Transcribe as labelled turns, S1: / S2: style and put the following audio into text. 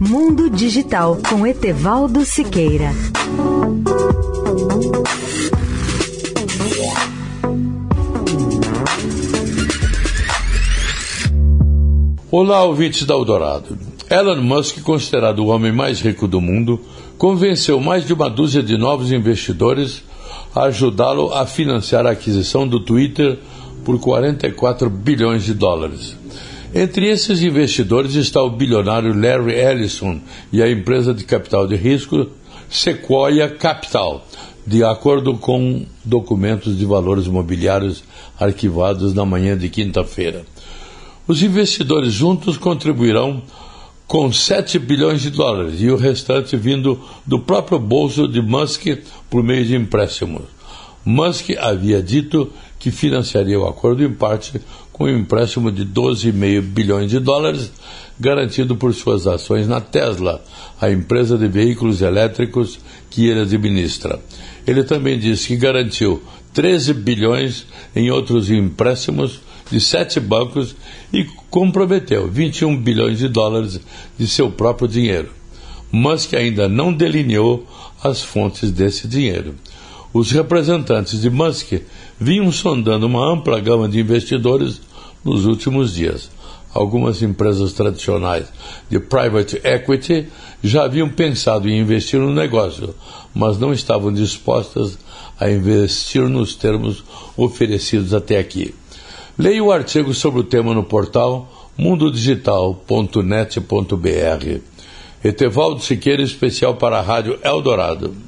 S1: Mundo Digital com Etevaldo Siqueira.
S2: Olá, ouvintes da Eldorado. Elon Musk, considerado o homem mais rico do mundo, convenceu mais de uma dúzia de novos investidores a ajudá-lo a financiar a aquisição do Twitter por 44 bilhões de dólares. Entre esses investidores está o bilionário Larry Ellison e a empresa de capital de risco Sequoia Capital, de acordo com documentos de valores imobiliários arquivados na manhã de quinta-feira. Os investidores juntos contribuirão com 7 bilhões de dólares e o restante vindo do próprio bolso de Musk por meio de empréstimos. Musk havia dito que financiaria o acordo em parte com um empréstimo de 12,5 bilhões de dólares, garantido por suas ações na Tesla, a empresa de veículos elétricos que ele administra. Ele também disse que garantiu 13 bilhões em outros empréstimos de sete bancos e comprometeu 21 bilhões de dólares de seu próprio dinheiro. Musk ainda não delineou as fontes desse dinheiro. Os representantes de Musk vinham sondando uma ampla gama de investidores nos últimos dias. Algumas empresas tradicionais de private equity já haviam pensado em investir no negócio, mas não estavam dispostas a investir nos termos oferecidos até aqui. Leia o artigo sobre o tema no portal mundodigital.net.br. Etevaldo Siqueira, especial para a Rádio Eldorado.